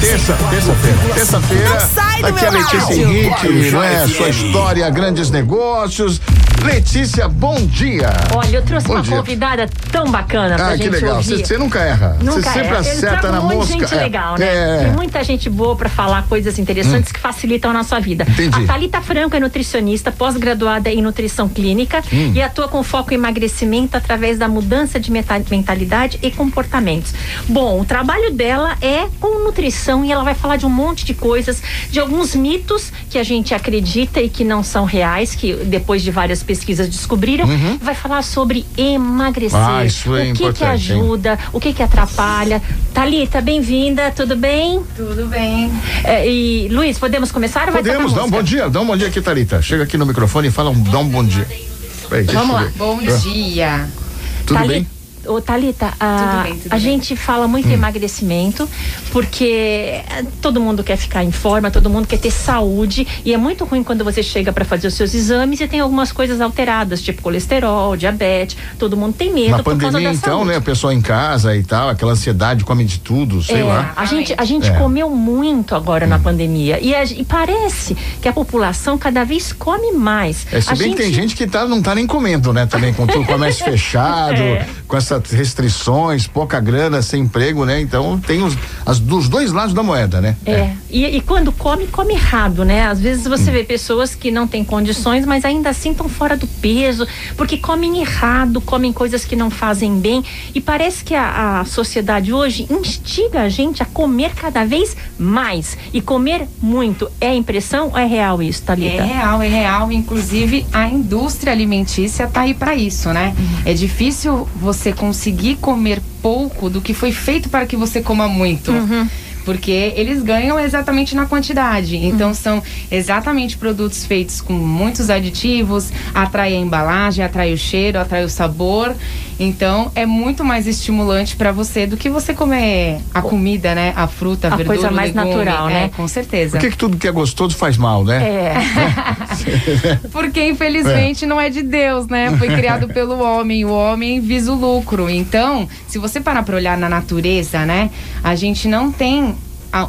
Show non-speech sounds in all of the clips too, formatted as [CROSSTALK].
Terça, terça-feira. Terça-feira. Não sai do aqui é a meu Letícia rádio. Henrique, não é? Sua história, grandes negócios. Letícia, bom dia. Olha, eu trouxe Bom uma dia. convidada tão bacana pra Ah, gente que legal. Você nunca erra. Você Nunca sempre é. Eu acerta na mosca. gente É. legal, né? É. Hum. Tem muita gente boa pra falar coisas interessantes que facilitam a nossa vida. Entendi. A Thalita Franco é nutricionista, pós-graduada em nutrição clínica Hum. e atua com foco em emagrecimento através da mudança de mentalidade e comportamentos. Bom, o trabalho dela é com nutrição e ela vai falar de um monte de coisas, de alguns mitos que a gente acredita e que não são reais, que depois de várias pesquisas descobriram. Vai falar sobre emagrecer. Uhum. Ah, isso é o que que importante, hein? ajuda, o que que atrapalha. Thalita, bem-vinda, tudo bem? Tudo bem. É, e Luiz, podemos começar ou Podemos, dá um bom dia. Dá um bom dia aqui, Thalita. Chega aqui no microfone e fala um, dá um bom dia. Vamos lá. Bom Ah, dia. Tudo bem? Ô, Thalita, a, Tudo bem, tudo a bem. gente fala muito Hum. em emagrecimento porque eh, todo mundo quer ficar em forma, todo mundo quer ter saúde e é muito ruim quando você chega para fazer os seus exames e tem algumas coisas alteradas, tipo colesterol, diabetes, todo mundo tem medo Na por causa pandemia, da então, saúde. né? O pessoal em casa e tal, aquela ansiedade, come de tudo, sei É, lá. A gente, a gente É. comeu muito agora na pandemia e, a- e parece que a população cada vez come mais. É, se A bem que tem gente que tá, não tá nem comendo, né? Também com tudo o comércio [LAUGHS] fechado, É. com essas restrições, pouca grana, sem emprego, né? Então tem os as, dos dois lados da moeda, né? É, e, e quando come, come errado, né? Às vezes você vê pessoas que não têm condições, mas ainda assim estão fora do peso, porque comem errado, comem coisas que não fazem bem. E parece que a, a sociedade hoje instiga a gente a comer cada vez mais e comer muito. É impressão ou é real isso, Thalita? É real, é real. Inclusive, a indústria alimentícia tá aí para isso, né? É difícil você conseguir comer pouco do que foi feito para que você coma muito. Porque eles ganham exatamente na quantidade. Então, são exatamente produtos feitos com muitos aditivos, atrai a embalagem, atrai o cheiro, atrai o sabor. Então, é muito mais estimulante para você do que você comer a comida, né? A fruta, a A verdura, coisa mais legume. natural, É, né? Com certeza. Por que, que tudo que é gostoso faz mal, né? É. [LAUGHS] Porque infelizmente não é de Deus, né? Foi criado pelo homem. O homem visa o lucro. Então, se você parar para olhar na natureza, né? A gente não tem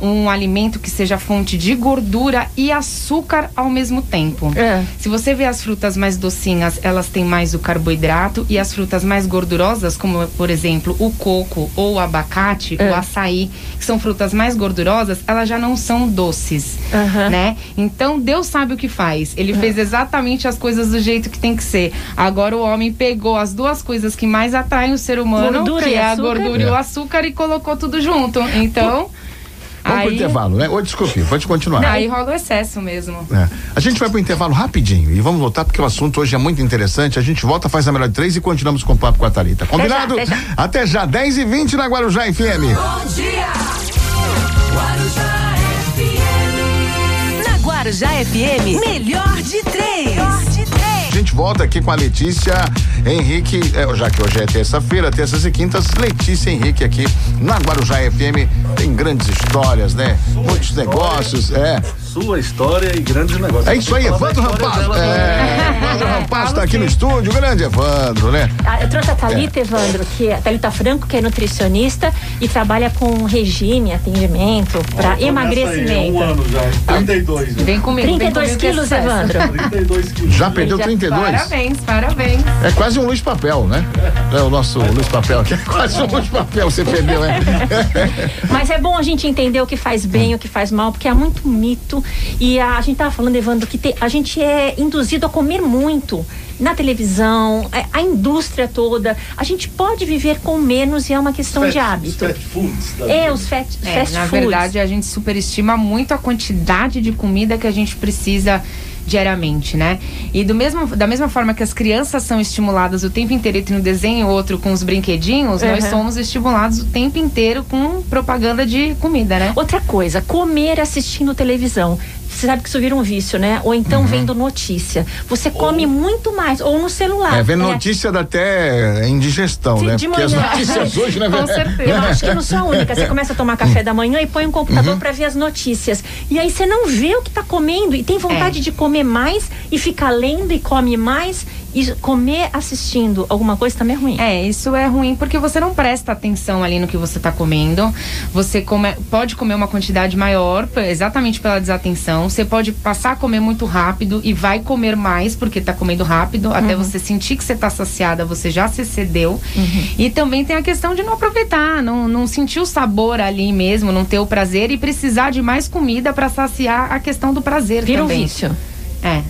um alimento que seja fonte de gordura e açúcar ao mesmo tempo. É. Se você vê as frutas mais docinhas, elas têm mais o carboidrato e as frutas mais gordurosas, como por exemplo o coco ou o abacate, É. o açaí, que são frutas mais gordurosas, elas já não são doces, Aham. né? Então Deus sabe o que faz. Ele fez exatamente as coisas do jeito que tem que ser. Agora o homem pegou as duas coisas que mais atraem o ser humano, Gordura que é a açúcar. gordura e É. o açúcar, e colocou tudo junto. Então, Vamos pro aí, intervalo, né? Ô, desculpe, pode continuar. aí rola o excesso mesmo. É. A gente vai pro intervalo rapidinho e vamos voltar porque o assunto hoje é muito interessante. A gente volta, faz a melhor de três e continuamos com o papo com a Thalita. Combinado? até já. Até já, 10 e 20 na Guarujá FM. Bom dia. Guarujá FM. Na Guarujá FM, melhor de três. Gente volta aqui com a Letícia Henrique, é, já que hoje é terça-feira, terças e quintas, Letícia Henrique aqui na Guarujá FM. Tem grandes histórias, né? Muitos negócios, é. Sua história e grandes negócios. É isso aí, Evandro da história Rampaz. dela É, Evandro Rampaz tá aqui no estúdio, grande Evandro, né? Ah, Eu trouxe a Thalita, Evandro, que é a Thalita Franco, que é nutricionista e trabalha com regime, atendimento para emagrecimento. Um ano já, 32. né? Vem comigo. vem 32 comigo que é quilos. Evandro. 32 quilos. Já perdeu já- 32? Parabéns, parabéns. É quase um Luiz Papel, né? É o nosso Luiz Papel aqui. É quase um Luiz Papel, você perdeu, é? [LAUGHS] Mas é bom a gente entender o que faz bem, o que faz mal, porque há muito mito. E a, a gente tava falando, Evandro, que te- a gente é induzido a comer muito na televisão, é, a indústria toda. A gente pode viver com menos e é uma questão de hábito. Fast foods. tá? É, os fast, É, fast na foods. verdade, a gente superestima muito a quantidade de comida que a gente precisa diariamente, né? E do mesmo, da mesma forma que as crianças são estimuladas o tempo inteiro entre um desenho e outro com os brinquedinhos, nós Uhum. somos estimulados o tempo inteiro com propaganda de comida, né? Outra coisa, comer assistindo televisão. Você sabe que isso vira um vício, né? Ou então vendo notícia. Você come muito mais. Ou no celular. É, vendo né? notícia dá até indigestão, De- né? de Porque as manhã. notícias hoje, né? [LAUGHS] Com certeza. Eu acho que eu não sou a única. Você começa a tomar café da manhã e põe um computador pra ver as notícias. E aí você não vê o que tá comendo e tem vontade É. de comer mais e fica lendo e come mais. E comer assistindo alguma coisa também é ruim. É, isso é ruim porque você não presta atenção ali no que você está comendo. Você come, pode comer uma quantidade maior, exatamente pela desatenção. Você pode passar a comer muito rápido e vai comer mais porque está comendo rápido. Até você sentir que você está saciada, você já se excedeu. E também tem a questão de não aproveitar, não, não sentir o sabor ali mesmo, não ter o prazer e precisar de mais comida para saciar a questão do prazer Vira um também. vício. É.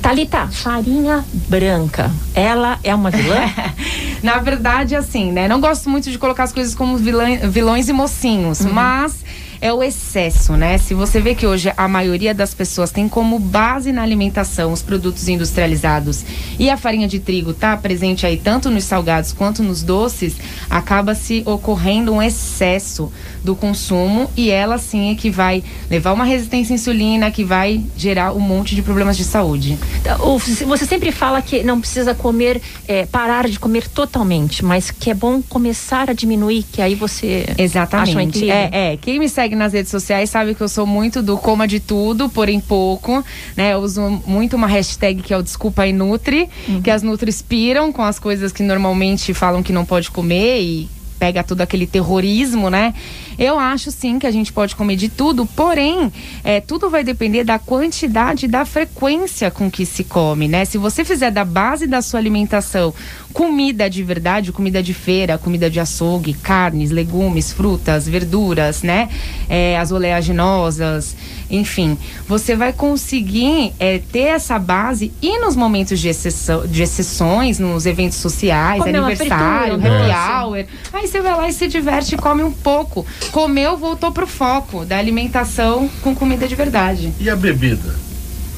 Thalita, farinha branca. Ela é uma vilã? [LAUGHS] Na verdade, assim, né? Não gosto muito de colocar as coisas como vilã- vilões e mocinhos, mas é o excesso, né? Se você vê que hoje a maioria das pessoas tem como base na alimentação os produtos industrializados e a farinha de trigo tá presente aí tanto nos salgados quanto nos doces, acaba se ocorrendo um excesso do consumo e ela sim é que vai levar uma resistência à insulina, que vai gerar um monte de problemas de saúde. O- Você sempre fala que não precisa comer, é, parar de comer totalmente, mas que é bom começar a diminuir, que aí você acha um Exatamente. É, é, quem me segue nas redes sociais sabe que eu sou muito do coma de tudo, porém pouco, né? Eu uso muito uma hashtag que é o Desculpa aí Nutri, que as Nutris piram com as coisas que normalmente falam que não pode comer e pega todo aquele terrorismo, né? Eu acho sim que a gente pode comer de tudo, porém, é, tudo vai depender da quantidade e da frequência com que se come, né? Se você fizer da base da sua alimentação comida de verdade, comida de feira, comida de açougue, carnes, legumes, frutas, verduras, né? É, as oleaginosas, enfim, você vai conseguir é, ter essa base e nos momentos de, exceção, de exceções, nos eventos sociais, uma aniversário, fritura, happy hour. Aí você vai lá e se diverte e come um pouco. Comeu, voltou pro foco da alimentação com comida de verdade. E a bebida?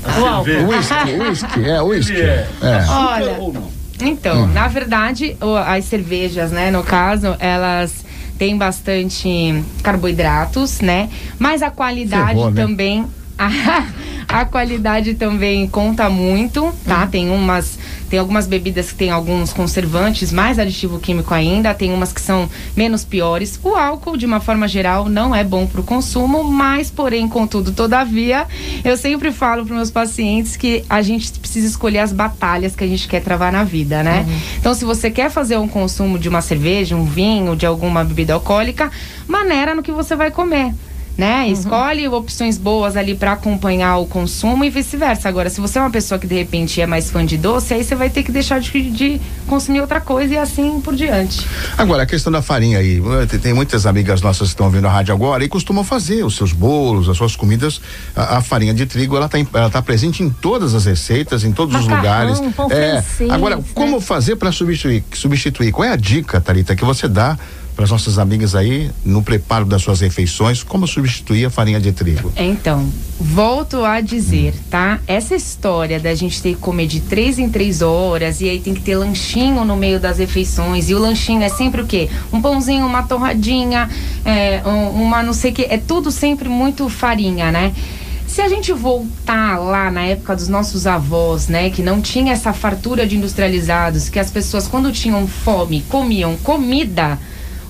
A O álcool. cerveja? Whisky, whisky, é, [LAUGHS] whisky. Ele é É. Olha? Então, na verdade, as cervejas, né, no caso, elas têm bastante carboidratos, né? Mas a qualidade Ferrou, né? também. A, [LAUGHS] a qualidade também conta muito, tá? Tem umas. Tem algumas bebidas que tem alguns conservantes, mais aditivo químico ainda, tem umas que são menos piores. O álcool, de uma forma geral, não é bom para o consumo, mas, porém, contudo, todavia, eu sempre falo para meus pacientes que a gente precisa escolher as batalhas que a gente quer travar na vida, né? Então, se você quer fazer um consumo de uma cerveja, um vinho, de alguma bebida alcoólica, maneira no que você vai comer. Né? Escolhe opções boas ali para acompanhar o consumo e vice-versa. Agora, se você é uma pessoa que de repente é mais fã de doce, aí você vai ter que deixar de, de consumir outra coisa e assim por diante. Agora, a questão da farinha aí. eh, tem- muitas amigas nossas que estão ouvindo a rádio agora e costumam fazer os seus bolos, as suas comidas. A, a farinha de trigo, ela está tá presente em todas as receitas, em todos os Macarrão, lugares. pão é. francês, Agora, né? como fazer para substituir, substituir? Qual é a dica, Thalita, que você dá para as nossas amigas aí no preparo das suas refeições? Como substituir a farinha de trigo? Então, volto a dizer, tá? Essa história da gente ter que comer de três em três horas e aí tem que ter lanchinho no meio das refeições e o lanchinho é sempre o quê? Um pãozinho, uma torradinha, é, um- uma não sei o que, é tudo sempre muito farinha, né? Se a gente voltar lá na época dos nossos avós, né, que não tinha essa fartura de industrializados, que as pessoas quando tinham fome comiam comida,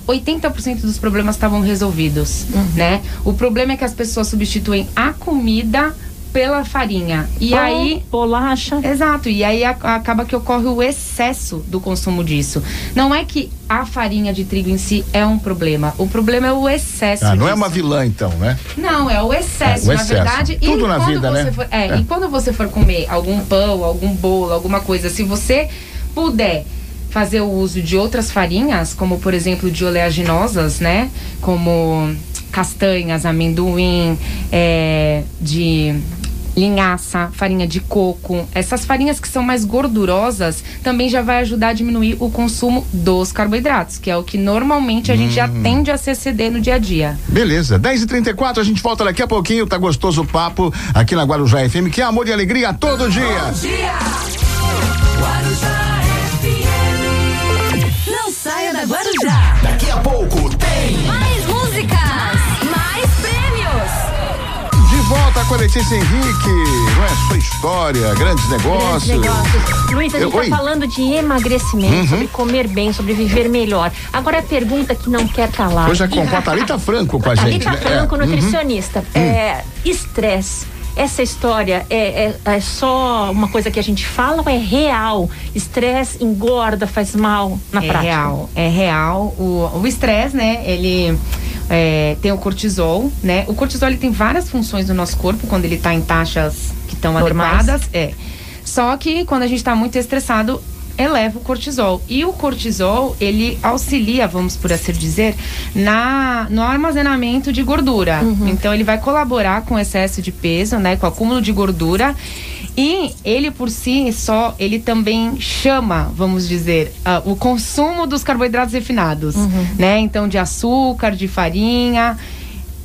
80% dos problemas estavam resolvidos, né? O problema é que as pessoas substituem a comida pela farinha. E Pão, aí bolacha. Exato, e aí a- acaba que ocorre o excesso do consumo disso. Não é que a farinha de trigo em si é um problema, o problema é o excesso. Ah, não é disso. uma vilã, então, né? Não, é o excesso, É, o na excesso. verdade. Tudo e na vida, né? For, é, É. E quando você for comer algum pão, algum bolo, alguma coisa, se você puder fazer o uso de outras farinhas, como por exemplo de oleaginosas, né? Como castanhas, amendoim, é, de linhaça, farinha de coco. Essas farinhas que são mais gordurosas também já vai ajudar a diminuir o consumo dos carboidratos, que é o que normalmente a gente já Hum. tende a se exceder no dia a dia. Beleza, 10h34, a gente volta daqui a pouquinho. Tá gostoso o papo aqui na Guarujá FM, que é amor e alegria todo dia. Dia. Guarujá. Daqui a pouco tem Mais músicas, mais prêmios. De volta com a Letícia Henrique, não é? Sua história, grandes Grandes negócios. negócios. Luiz, a gente Eu-. Uhum. falando de emagrecimento, sobre comer bem, sobre viver melhor. Agora a pergunta que não quer calar. Hoje é com, a Thalita Franco com a gente. Thalita né? Franco, É, uhum. nutricionista. É, Estresse Essa história é, é, é só uma coisa que a gente fala ou é real? Estresse engorda, faz mal na é prática? real, é real. O o estresse, né? Ele é, tem o cortisol, né? O cortisol ele tem várias funções no nosso corpo quando ele tá em taxas que estão adequadas. É. Só que quando a gente tá muito estressado, eleva o cortisol. E o cortisol, ele auxilia, vamos por assim dizer, na, no armazenamento de gordura. Então ele vai colaborar com o excesso de peso, né? Com o acúmulo de gordura. E ele por si só, ele também chama, vamos dizer, ah, o consumo dos carboidratos refinados, né? Então de açúcar, de farinha,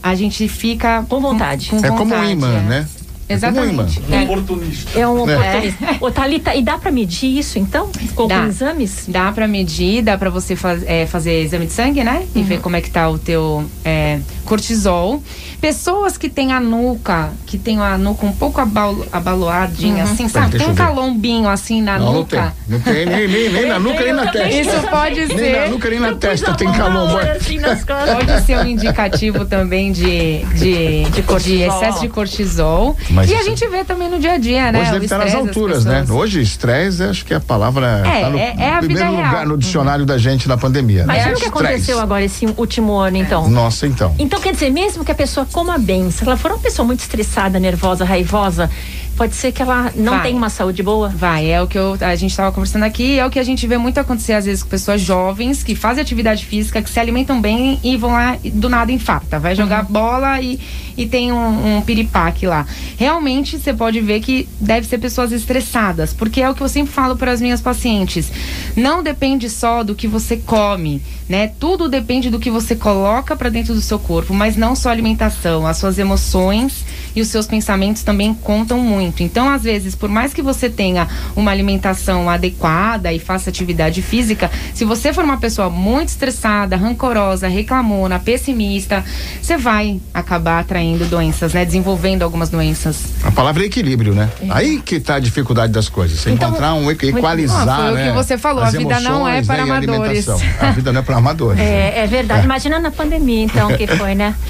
a gente fica Com vontade. com É como um vontade, imã, é. né? É um. Exatamente. É. Oportunista. É um oportunista. Ô, Thalita, e dá pra medir isso, então? Com, Dá. com exames? Dá pra medir, dá pra você faz- é, fazer exame de sangue, né? E ver como é que tá o teu é, cortisol. Pessoas que têm a nuca, que tem a nuca um pouco abalo, abaloadinha, assim, sabe? Tem um calombinho assim na Não, não tem. nuca. Não tem nem, nem, nem na [LAUGHS] nuca, nem na testa. Isso pode Nem na ser. nuca, nem na Eu testa tem calombo. hora, assim. [LAUGHS] Pode ser um indicativo também de, de, de, cortisol. excesso de cortisol. Mas e a isso- gente vê também no dia a dia, né? Hoje o deve estar nas alturas, né? Hoje, estresse, acho que a palavra É, tá no é- é a vida primeiro real. lugar no dicionário da gente na pandemia. né? Imagina o que aconteceu agora esse último ano, então. Nossa, então. Então, quer dizer, mesmo que a pessoa coma bem, se ela for uma pessoa muito estressada, nervosa, raivosa, pode ser que ela não Vai. tenha uma saúde boa? Vai, é o que eu- a gente estava conversando aqui, é o que a gente vê muito acontecer às vezes com pessoas jovens que fazem atividade física, que se alimentam bem e vão lá e do nada infarta. Vai jogar bola e, e tem um, um piripaque lá. Realmente você pode ver que deve ser pessoas estressadas, porque é o que eu sempre falo para as minhas pacientes. Não depende só do que você come, né? Tudo depende do que você coloca para dentro do seu corpo, mas não só a alimentação, as suas emoções e os seus pensamentos também contam muito. Então, às vezes, por mais que você tenha uma alimentação adequada e faça atividade física, se você for uma pessoa muito estressada, rancorosa, reclamona, pessimista, você vai acabar atraindo doenças, né? Desenvolvendo algumas doenças. A palavra é equilíbrio, né? Aí que tá a dificuldade das coisas. Você Então, encontrar um equ- equalizar, Ah, foi o né? que você falou, as a vida não é emoções, para né, a amadores. alimentação. A vida não é para amadores. É, é verdade. Imagina na pandemia, então, que foi, né? [LAUGHS]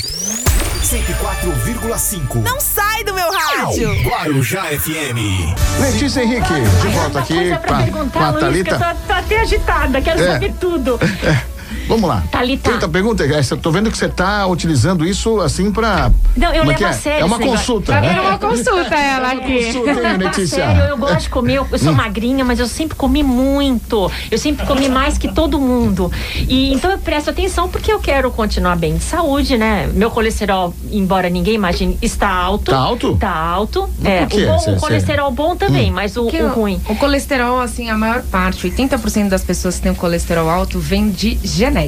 104,5. Não sai do meu rádio. Guarujá FM. Letícia Henrique, de volta aqui pra a, com perguntar, a Luiz, que eu Thalita. tô, tô até agitada, quero É. saber tudo. Vamos lá. Thalita. Thalita, pergunta. essa, Tô vendo que você tá utilizando isso assim pra. Não, eu é levo que a é? sério É uma consulta, Tá né? vendo uma consulta [LAUGHS] ela aqui. Consulta, hein, [LAUGHS] Letícia? sério, eu gosto de comer, eu, eu sou magrinha, mas eu sempre comi muito. Eu sempre comi mais que todo mundo. E então eu presto atenção porque eu quero continuar bem de saúde, né? Meu colesterol, embora ninguém imagine, está alto. Tá alto? Tá alto. Mas É, o, bom- Cê- o cê- colesterol bom também, mas o, o ruim. O colesterol, assim, a maior parte, 80% das pessoas que têm o colesterol alto vem de genética.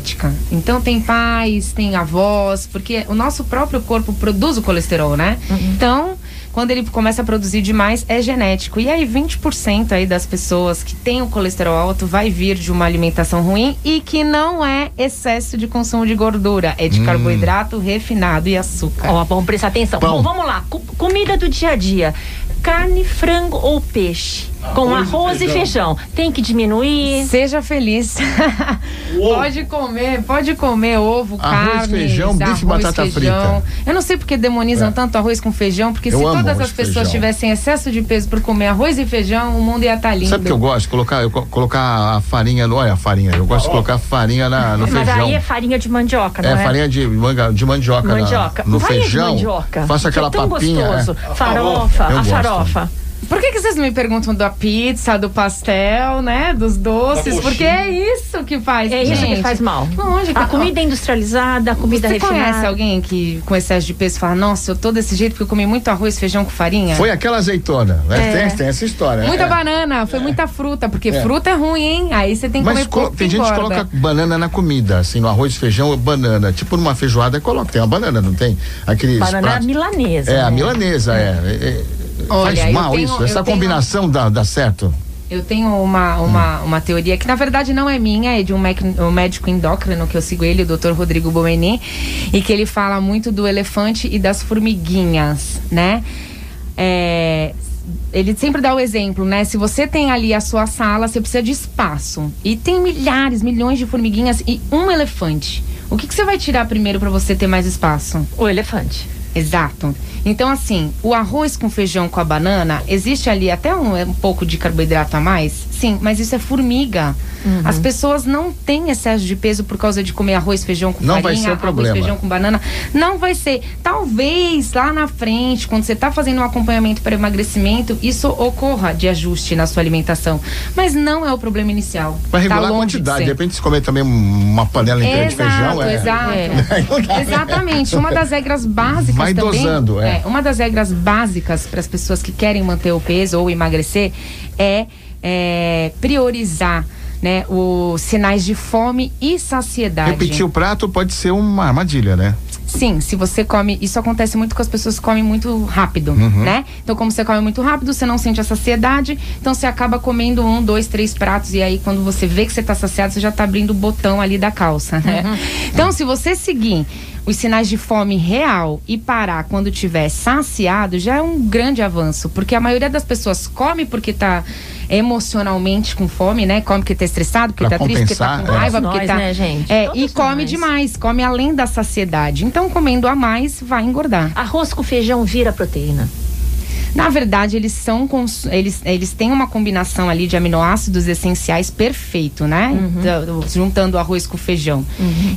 Então tem pais, tem avós, porque o nosso próprio corpo produz o colesterol, né? Então, quando ele começa a produzir demais, é genético. E aí 20% aí das pessoas que têm o colesterol alto vai vir de uma alimentação ruim e que não é excesso de consumo de gordura, é de carboidrato refinado e açúcar. Ó, vamos prestar atenção. Pão. Bom, vamos lá. Co- comida do dia a dia. Carne, frango ou peixe? Com Arroz e arroz e feijão. Tem que diminuir. Seja feliz. [LAUGHS] Pode comer, pode comer ovo, Arroz, carne, feijão, bife e batata frita. Eu não sei porque demonizam É. tanto arroz com feijão, porque Eu se todas arroz as pessoas feijão. tivessem excesso de peso por comer arroz e feijão, o mundo ia estar lindo. Sabe o que eu gosto? Colocar, eu co- colocar a farinha no. Olha a farinha. Eu gosto de colocar farinha na, no Mas feijão. aí é farinha de mandioca, não É, é? farinha de, manga, de mandioca, na- Mandioca. no Farinha feijão. de mandioca. Faço que aquela é tão papinha. gostoso. é. Farofa, Eu a gosto. farofa. Por que, que vocês não me perguntam da pizza, do pastel, né? Dos doces? Porque é isso que faz. É isso gente. que faz mal. Lógico. A comida industrializada, a comida Você refinada. conhece alguém que com excesso de peso fala, nossa, eu tô desse jeito porque eu comi muito arroz, feijão com farinha? Foi aquela azeitona. né? Tem, tem essa história. Muita é. banana, foi muita fruta, porque É. fruta é ruim, hein? Aí você tem que Mas comer tem gente que coloca banana na comida, assim, no arroz, feijão, banana. Tipo numa feijoada, coloca. Tem uma banana, não tem? Aqueles Banana pratos. milanesa. É, a né? milanesa, é. Olha, Faz mal tenho- isso? Essa tenho- combinação dá, dá certo? Eu tenho uma, uma, uma teoria que na verdade não é minha, é de um, mec- um médico endócrino que eu sigo ele, o Dr. Rodrigo Bomeni, e que ele fala muito do elefante e das formiguinhas, né? É, ele sempre dá o exemplo, né? Se você tem ali a sua sala, você precisa de espaço. E tem milhares, milhões de formiguinhas e um elefante. O que, que você vai tirar primeiro para você ter mais espaço? O elefante. Exato. Então, assim, o arroz com feijão com a banana, existe ali até um, um pouco de carboidrato a mais? Sim, mas isso é formiga. Uhum. As pessoas não têm excesso de peso por causa de comer arroz, feijão com Não vai farinha, ser o arroz, problema. feijão com banana. Não vai ser. Talvez lá na frente, quando você está fazendo um acompanhamento para emagrecimento, isso ocorra de ajuste na sua alimentação. Mas não é o problema inicial. Vai regular Tá a de quantidade. De ser. repente, se comer também uma panela inteira de feijão, é. Exato, [LAUGHS] Exatamente. Uma das regras básicas Vai também. dosando, é. uma das regras básicas para as pessoas que querem manter o peso ou emagrecer é, é, priorizar. Né, os sinais de fome e saciedade. Repetir o prato pode ser uma armadilha, né? Sim, se você come. Isso acontece muito com as pessoas que comem muito rápido, Uhum. né? Então, como você come muito rápido, você não sente a saciedade, então você acaba comendo um, dois, três pratos, e aí quando você vê que você tá saciado, você já tá abrindo o botão ali da calça, né? Uhum. Então, se você seguir os sinais de fome real e parar quando tiver saciado, já é um grande avanço, porque a maioria das pessoas come porque tá emocionalmente com fome, né? Come porque tá estressado, porque Pra tá triste, porque tá com é. raiva, Todos porque nós, tá. né, gente? É, Todos e come nós. demais, come além da saciedade. Então, comendo a mais, vai engordar. Arroz com feijão vira proteína. Na verdade, eles são cons- eles, eles têm uma combinação ali de aminoácidos essenciais perfeito, né? Do- juntando o arroz com o feijão.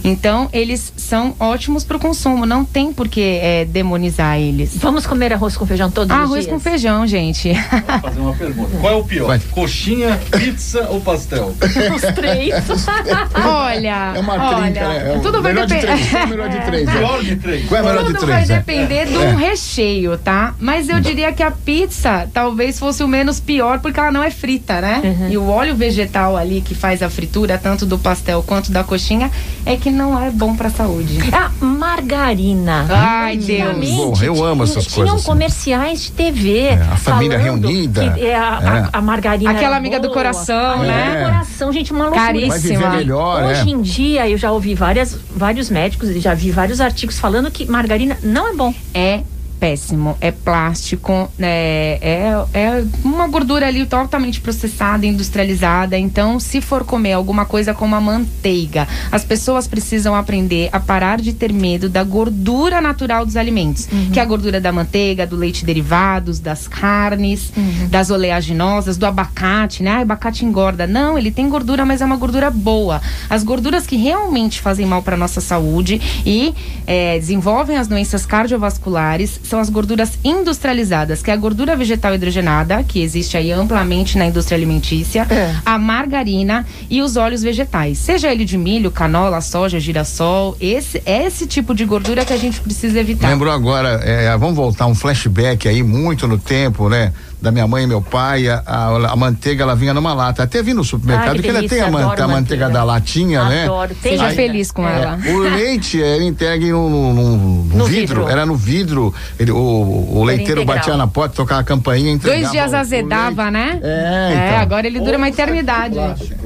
Então, eles são ótimos para o consumo. Não tem por que é, demonizar eles. Vamos comer arroz com feijão todos os Arroz dias? com feijão, gente. [LAUGHS] Vou fazer uma pergunta. Qual é o pior? Vai. Coxinha, pizza ou pastel? [LAUGHS] Os três. [LAUGHS] olha, É uma olha, trinca, né? É tudo vai de depender. três. É o melhor de três. né? Pior de três. Qual é o melhor de Tudo três? vai é? depender do É. recheio, tá? Mas eu diria que a pizza talvez fosse o menos pior porque ela não é frita, né? Uhum. E o óleo vegetal ali que faz a fritura, tanto do pastel quanto da coxinha, é que não é bom pra saúde. A margarina. Ai, Deus. Bom, eu amo essas tinham coisas, assim. comerciais de TV. a família reunida. que, é, a, a- a margarina. Aquela amiga do boa. coração, Amiga né? do coração, gente, uma loucura. Caríssima. Vai viver melhor, Hoje né? em dia, eu já ouvi várias, vários médicos e já vi vários artigos falando que margarina não é bom. É péssimo, é plástico, né? é, é uma gordura ali totalmente processada, industrializada. Então, se for comer alguma coisa como a manteiga, as pessoas precisam aprender a parar de ter medo da gordura natural dos alimentos, que é a gordura da manteiga, do leite derivados, das carnes, das oleaginosas, do abacate, né? Ah, abacate engorda. Não, ele tem gordura, mas é uma gordura boa. As gorduras que realmente fazem mal para nossa saúde e eh, desenvolvem as doenças cardiovasculares são as gorduras industrializadas, que é a gordura vegetal hidrogenada, que existe aí amplamente na indústria alimentícia, É. a margarina e os óleos vegetais. Seja ele de milho, canola, soja, girassol, esse é esse tipo de gordura que a gente precisa evitar. Lembrou agora, é, vamos voltar um flashback aí, muito no tempo, né? Da minha mãe e meu pai, a, a- a manteiga ela vinha numa lata. Até vi no supermercado Ai, que que ela tem a, man- adoro a manteiga manteiga. da latinha, né? Adoro. Seja Aí- feliz com É, ela. o leite era entregue no- no No vidro, vidro. era no vidro. Ele- o, o leiteiro integral. batia na porta, tocava a campainha, entregava Dois dias azedava, né? É, É, então. agora ele dura uma eternidade.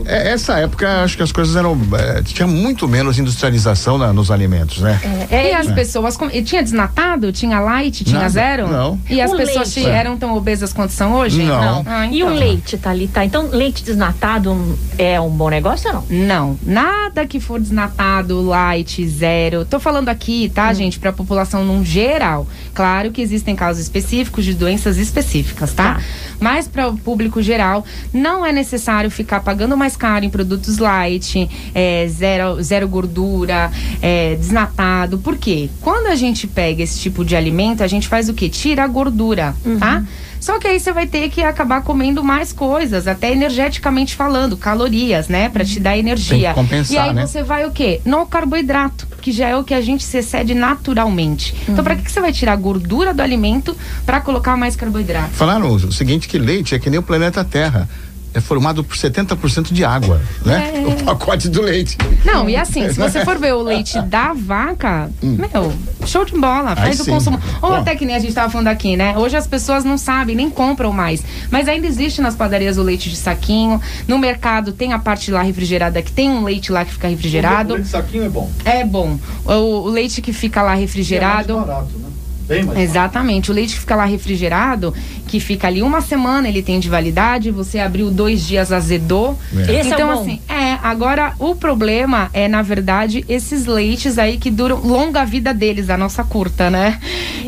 É, essa época, acho que as coisas eram. é, tinha muito menos industrialização na- nos alimentos, né? É, e as pessoas. com- e tinha desnatado? Tinha light? Tinha Nada, zero? não. E as O pessoas leite? eram tão obesas quanto são hoje? Não. Ah, E o então. leite, Thalita? Então, leite desnatado é um bom negócio ou não? Não, nada que for desnatado, light, zero. Tô falando aqui, tá, gente, pra população num geral. Claro que existem casos específicos de doenças específicas, tá? Tá. Mas para o público geral, não é necessário ficar pagando mais caro em produtos light, é, zero, zero gordura, é, desnatado. Por quê? Quando a gente pega esse tipo de alimento, a gente faz o quê? Tira a gordura, tá? Só que aí você vai ter que acabar comendo mais coisas, até energeticamente falando, calorias, né? Pra te dar energia. Compensar, e aí né? você vai o quê? No carboidrato, que já é o que a gente se excede naturalmente. Então, pra que, que você vai tirar a gordura do alimento pra colocar mais carboidrato? Falaram o seguinte: que leite é que nem o planeta Terra. É formado por 70% de água, né? É. O pacote do leite. Não, e assim, se você for ver o leite [LAUGHS] da vaca, meu, show de bola, faz o sim. consumo. Ou Bom. até que nem a gente tava falando aqui, né? Hoje as pessoas não sabem, nem compram mais. Mas ainda existe nas padarias o leite de saquinho. No mercado tem a parte lá refrigerada, que tem um leite lá que fica refrigerado. O leite de saquinho é bom. É bom. O, o leite que fica lá refrigerado. É mais barato, né? Bem mais Exatamente. O leite que fica lá refrigerado, que fica ali uma semana, ele tem de validade. Você abriu dois dias, azedou. É. Esse é então, o bom. assim, é, Agora, o problema é, na verdade, esses leites aí que duram longa vida deles, a nossa curta, né?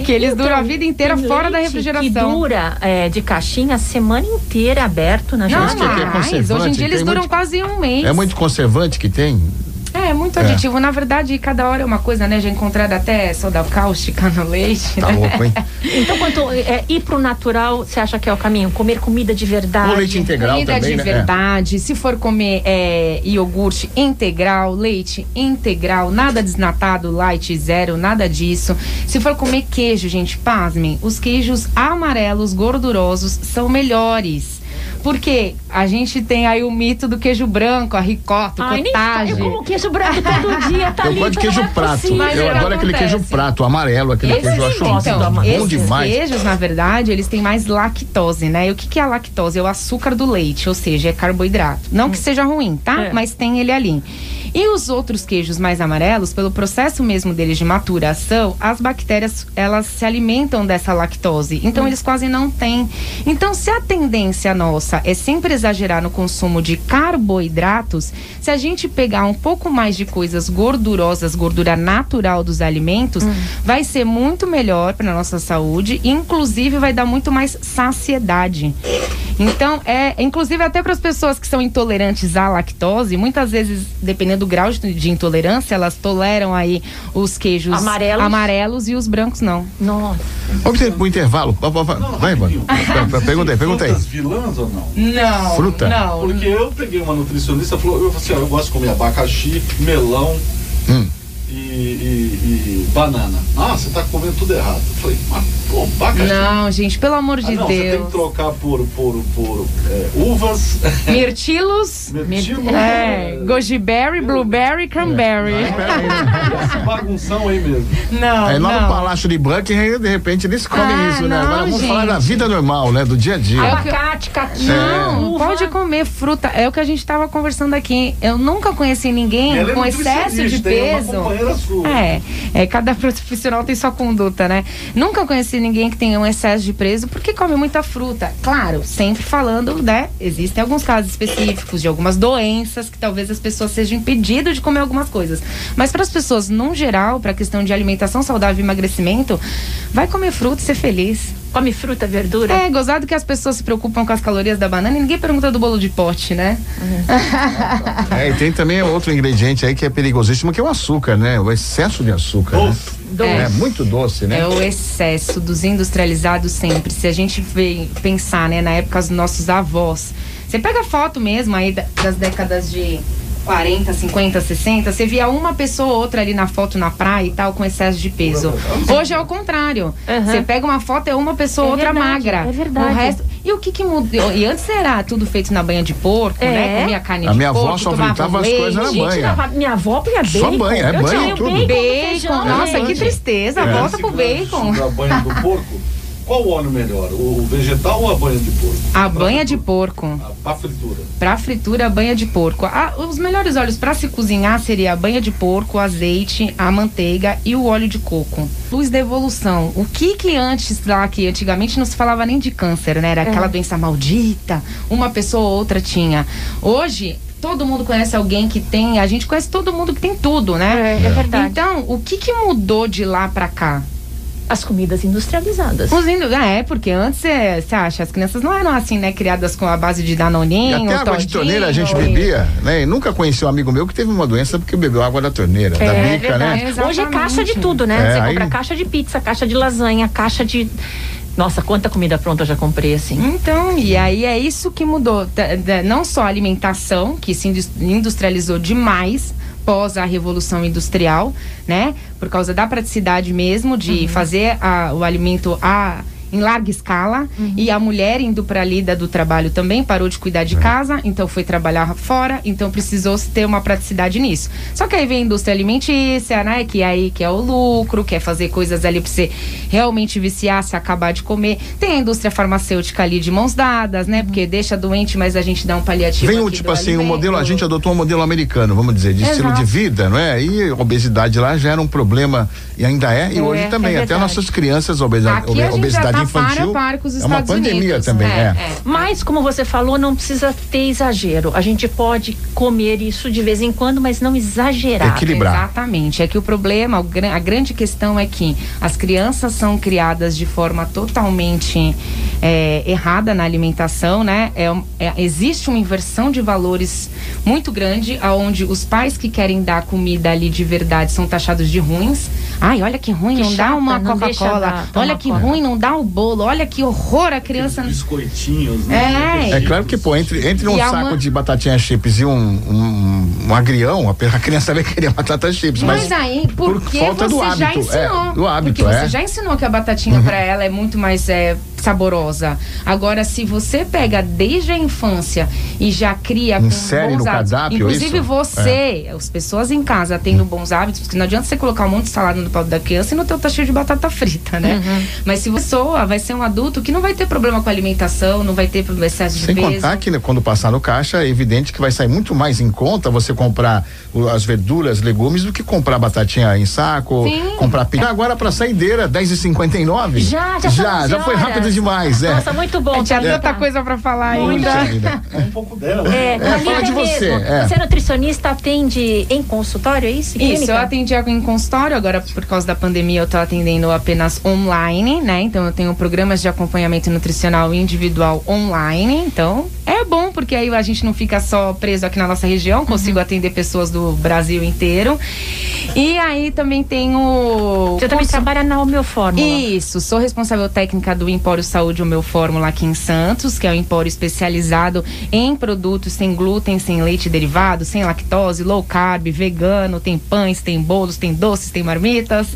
Que eles duram a vida inteira Tem fora da refrigeração. Que dura é, de caixinha a semana inteira aberto na Não, Mas é mais. Hoje em dia eles tem duram muito- quase um mês. É muito conservante que tem? É, muito É. aditivo. Na verdade, cada hora é uma coisa, né? Já encontraram até soda cáustica no leite. Tá né? louco, hein? [LAUGHS] Então, quanto é, ir pro natural, você acha que é o caminho? Comer comida de verdade. O leite integral Comida também, de né? verdade. Se for comer é, iogurte integral, leite integral, nada desnatado, light zero, nada disso. Se for comer queijo, gente, pasmem, os queijos amarelos, gordurosos, são melhores. Porque a gente tem aí o mito do queijo branco, a ricota, o nem cottage. eu como queijo branco todo dia, tá eu gosto de queijo prato. Eu adoro aquele acontece. queijo prato, amarelo, aquele Esses, queijo eu acho do bom esses demais. queijos, na verdade, eles têm mais lactose, né? E o que, que é a lactose? É o açúcar do leite, ou seja, é carboidrato. Não que seja ruim, tá? É. Mas tem ele ali. E os outros queijos mais amarelos, pelo processo mesmo deles de maturação, as bactérias, elas se alimentam dessa lactose. Então, eles quase não têm. Então, se a tendência nossa é sempre exagerar no consumo de carboidratos, se a gente pegar um pouco mais de coisas gordurosas, gordura natural dos alimentos, vai ser muito melhor para nossa saúde inclusive vai dar muito mais saciedade. Então, é, inclusive até para as pessoas que são intolerantes à lactose, muitas vezes, dependendo do grau de, de intolerância, elas toleram aí os queijos Amarelos. amarelos e os brancos não. Nossa. Vamos ter pro intervalo. Vai, vai, vai, vai, vai. Pergunta aí, pergunta aí. Frutas vilãs ou não? Não. Fruta? Não. Porque eu peguei uma nutricionista, falou, eu, falei assim, eu gosto de comer abacaxi, melão Hum. E, e- e banana. Ah, você tá comendo tudo errado. Eu falei, mas pô, abacaxi. Não, gente, pelo amor de Ah, não, você tem Deus. que trocar por, por, por é, uvas, [LAUGHS] Mirtilos. mirtilo, É, goji berry, blueberry, cranberry. esse bagunção aí mesmo. Não, Aí lá no não. Palácio de Buckingham, de repente, eles comem Ah, isso, né? não, Agora vamos gente. falar da vida normal, né? Do dia a dia. É Abacate, caqui, Não, uva. pode comer fruta. É o que a gente tava conversando aqui. Eu nunca conheci ninguém Ela é com excesso de? É uma peso. É, é, cada profissional tem sua conduta, né? Nunca conheci ninguém que tenha um excesso de peso porque come muita fruta. Claro, sempre falando, né? Existem alguns casos específicos de algumas doenças que talvez as pessoas sejam impedidas de comer algumas coisas. Mas para as pessoas, num geral, para a questão de alimentação saudável e emagrecimento, vai comer fruta e ser feliz. Come fruta, verdura. É, gozado que as pessoas se preocupam com as calorias da banana e ninguém pergunta do bolo de pote, né? [LAUGHS] É, e tem também outro ingrediente aí que é perigosíssimo, que é o açúcar, né? O excesso de açúcar. Né? Doce. É, muito doce, né? É o excesso dos industrializados sempre. Se a gente vê, pensar, né, na época dos nossos avós, você pega foto mesmo aí da- das décadas de 40, 50, 60, você via uma pessoa ou outra ali na foto na praia e tal com excesso de peso. Hoje é o contrário. Aham. Você pega uma foto é uma pessoa É outra verdade, magra. é verdade. O resto, e o que que mudou? E antes era tudo feito na banha de porco, É. né? Comia carne A de minha avó só fritava as coisas na Gente, banha. na- minha avó punha Só bacon. banha, é tinha tudo. bacon, Bacon, feijão, nossa, que gente. tristeza. É. Volta pro bacon. Da banha do porco. Qual o óleo melhor? O vegetal ou a banha de porco? A Pra banha de porco. A- Pra fritura. Pra fritura, a banha de porco. Ah, os melhores óleos para se cozinhar seria a banha de porco, o azeite, a manteiga e o óleo de coco. Luz da evolução. O que que antes lá, que antigamente não se falava nem de câncer, né? Era aquela doença maldita, uma pessoa ou outra tinha. Hoje, todo mundo conhece alguém que tem, a gente conhece todo mundo que tem tudo, né? É, é verdade. Então, o que que mudou de lá pra cá? As comidas industrializadas. Os índios, é, porque antes, você acha, as crianças não eram assim, né? Criadas com a base de E danoninho, até água de todinho, torneira a gente e- bebia, né? E nunca conheci um amigo meu que teve uma doença porque bebeu água da torneira, da É bica, verdade. né? Exatamente. Hoje é caixa de tudo, né? É, Você aí- compra caixa de pizza, caixa de lasanha, caixa de. Nossa, quanta comida pronta eu já comprei assim. Então, e aí é isso que mudou. Da- da- não só a alimentação, que se indus- industrializou demais pós a Revolução Industrial, né? Por causa da praticidade mesmo de fazer a- o alimento a em larga escala e a mulher indo para a lida do trabalho também parou de cuidar de casa, então foi trabalhar fora, então precisou ter uma praticidade nisso. Só que aí vem a indústria alimentícia, né, que aí que é o lucro, quer fazer coisas ali para você realmente viciar, se acabar de comer. Tem a indústria farmacêutica ali de mãos dadas, né, porque deixa doente, mas a gente dá um paliativo Vem o tipo assim, um alimento. modelo, a gente adotou um modelo americano, vamos dizer, de estilo Exato. de vida, não é? E a obesidade lá já era um problema e ainda é, e É, hoje é também. Até verdade. nossas crianças, obesidade infantil. para com os é uma Estados pandemia Unidos. também, é. Mas, como você falou, não precisa ter exagero. A gente pode comer isso de vez em quando, mas não exagerar. Equilibrar. Exatamente. É que o problema, a grande questão é que as crianças são criadas de forma totalmente é, errada na alimentação, né? É, é- existe uma inversão de valores muito grande, aonde os pais que querem dar comida ali de verdade são taxados de ruins. Ai, olha que ruim, Que não dá chata, uma não deixa Coca-Cola. Olha que Coca. ruim, não dá o bolo. Olha que horror a criança. Biscoitinhos, né? É. É claro que, pô, entre, entre um saco uma- de batatinha chips e um, um, um agrião, a criança vai querer batata chips, mas, Mas, aí, por porque falta você do já hábito, é, ensinou. do hábito, porque é. você já ensinou que a batatinha pra ela é muito mais é, saborosa. Agora, se você pega desde a infância e já cria com Insere bons no hábitos, cardápio inclusive isso? você, as pessoas em casa tendo bons hábitos, porque não adianta você colocar um monte de salada no prato da criança e no teu tá cheio de batata frita, né? Uhum. Mas se você soa, vai ser um adulto que não vai ter problema com a alimentação, não vai ter problema excesso de Sem peso. contar que né, quando passar no caixa, é evidente que vai sair muito mais em conta você comprar as verduras, legumes, do que comprar batatinha em saco, Sim. comprar pizza. Agora pra saideira, 10h59. Já, já são Já, 11 já foi rápido demais, é. Nossa, muito bom. Tinha tanta coisa pra falar ainda. vida. É um pouco dela. É, Thalita fala de você, mesmo. é. Você é nutricionista, atende em consultório, é isso? Em Isso, clínica? eu atendia em consultório, agora por causa da pandemia eu tô atendendo apenas online, né? Então eu tenho programas de acompanhamento nutricional individual online. Então é bom, porque aí a gente não fica só preso aqui na nossa região, consigo atender pessoas do Brasil inteiro. E aí também tenho. Você também trabalha na Homeo Fórmula. isso, sou responsável técnica do Empório Saúde, o meu fórmula aqui em Santos, que é um empório especializado em produtos sem glúten, sem leite derivado, sem lactose, low carb, vegano, tem pães, tem bolos, tem doces, tem marmitas,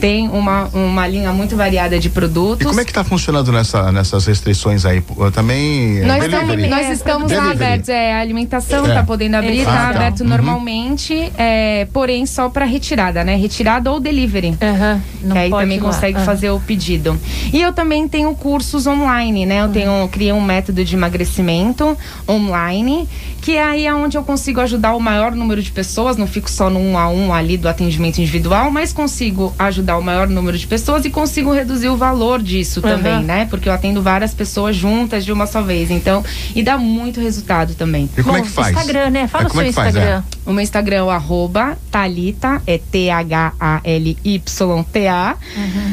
tem uma, uma linha muito variada de produtos. E como é que tá funcionando nessa, nessas restrições aí? Pô, Também. Nós delivery? estamos, nós estamos lá Delivery. abertos, é, a alimentação É. tá podendo abrir, Ah, tá aberto Uhum. normalmente, é, porém só para retirada, né? Retirada ou delivery. Aham, não que aí pode também consegue Ah. fazer o pedido. E eu também tenho cursos online, né? Eu tenho, criei um método de emagrecimento online, que aí é onde eu consigo ajudar o maior número de pessoas, não fico só no um a um ali do atendimento individual, mas consigo ajudar o maior número de pessoas e consigo reduzir o valor disso Uhum. também, né? Porque eu atendo várias pessoas juntas de uma só vez. Então, e dá muito resultado também. E como Bom, é que faz? Instagram, né? Fala É, o seu é que faz, é? Instagram. O meu Instagram é o arroba Thalita, é T-H-A-L-Y-T-A,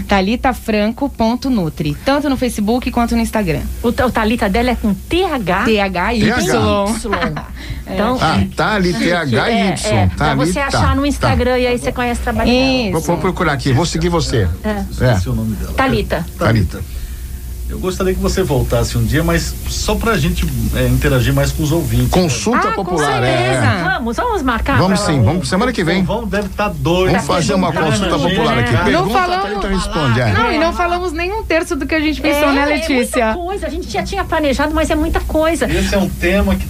talitafranco.nutri. Tanto no Facebook quanto no Instagram. O, o Thalita dela é com TH. T-H-Y. [LAUGHS] Então, Ah, tá ali, T-H-Y. é, é, pra tá ali, você tá, achar no tá. Instagram e aí você conhece o trabalho dela. Vou, Isso. vou procurar aqui, vou seguir você. É. Esqueci o nome dela. Thalita. Thalita. Eu gostaria que você voltasse um dia, mas só pra gente é, interagir mais com os ouvintes. Consulta Ah, com popular, é. certeza. Vamos, vamos marcar. Vamos sim, vamos semana que vem. O Vão deve estar doido. Vamos fazer uma perguntar, consulta né? popular aqui. Não Pergunta, a falamos- Thalita responde. é. Não, e não falamos nem um terço do que a gente pensou, é, né, É Letícia? muita coisa. A gente já tinha planejado, mas é muita coisa. Esse é um tema que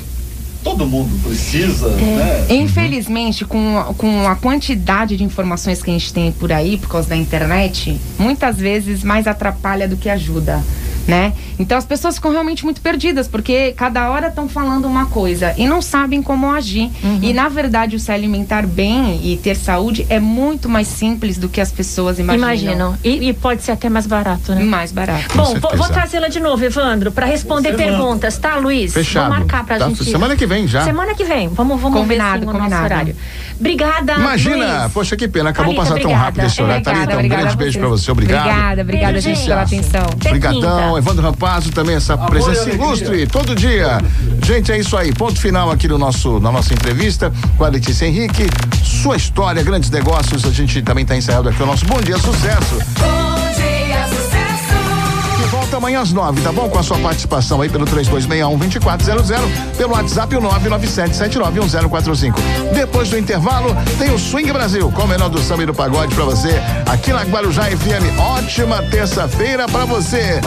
todo mundo precisa, É. né? Infelizmente, com, a- com a quantidade de informações que a gente tem por aí, por causa da internet, muitas vezes mais atrapalha do que ajuda. Né? Então as pessoas ficam realmente muito perdidas, porque cada hora estão falando uma coisa e não sabem como agir. E na verdade, o se alimentar bem e ter saúde é muito mais simples do que as pessoas imaginam. Imaginam. E, e pode ser até mais barato, né? Mais barato. Com Bom, vou, certeza. vou trazê-la de novo, Evandro, para responder Você perguntas, tá, Luiz? Fechado. Vou marcar pra Tá, gente. semana que vem já. Semana que vem. Vamos, vamos Combinado, ver sim, combinado. horário. Obrigada. Imagina, Luiz. poxa, que pena, acabou Thalita, passar tão rápido esse horário. Obrigada, Thalita, um grande beijo pra você, obrigado. Obrigada, obrigada, gente, gente. pela atenção. Obrigadão. Evandro Rampazzo também, essa presença e alegria. ilustre todo dia. Gente, é isso aí. Ponto final aqui no nosso, na nossa entrevista com a Letícia Henrique. Sua história, grandes negócios. A gente também está encerrando aqui o nosso Bom Dia Sucesso. Volta amanhã às nove, tá bom? Com a sua participação aí pelo 3261-2400, pelo WhatsApp o 997791045. Depois do intervalo, tem o Swing Brasil, com o menor do samba e do pagode pra você, aqui na Guarujá FM. Ótima terça-feira pra você.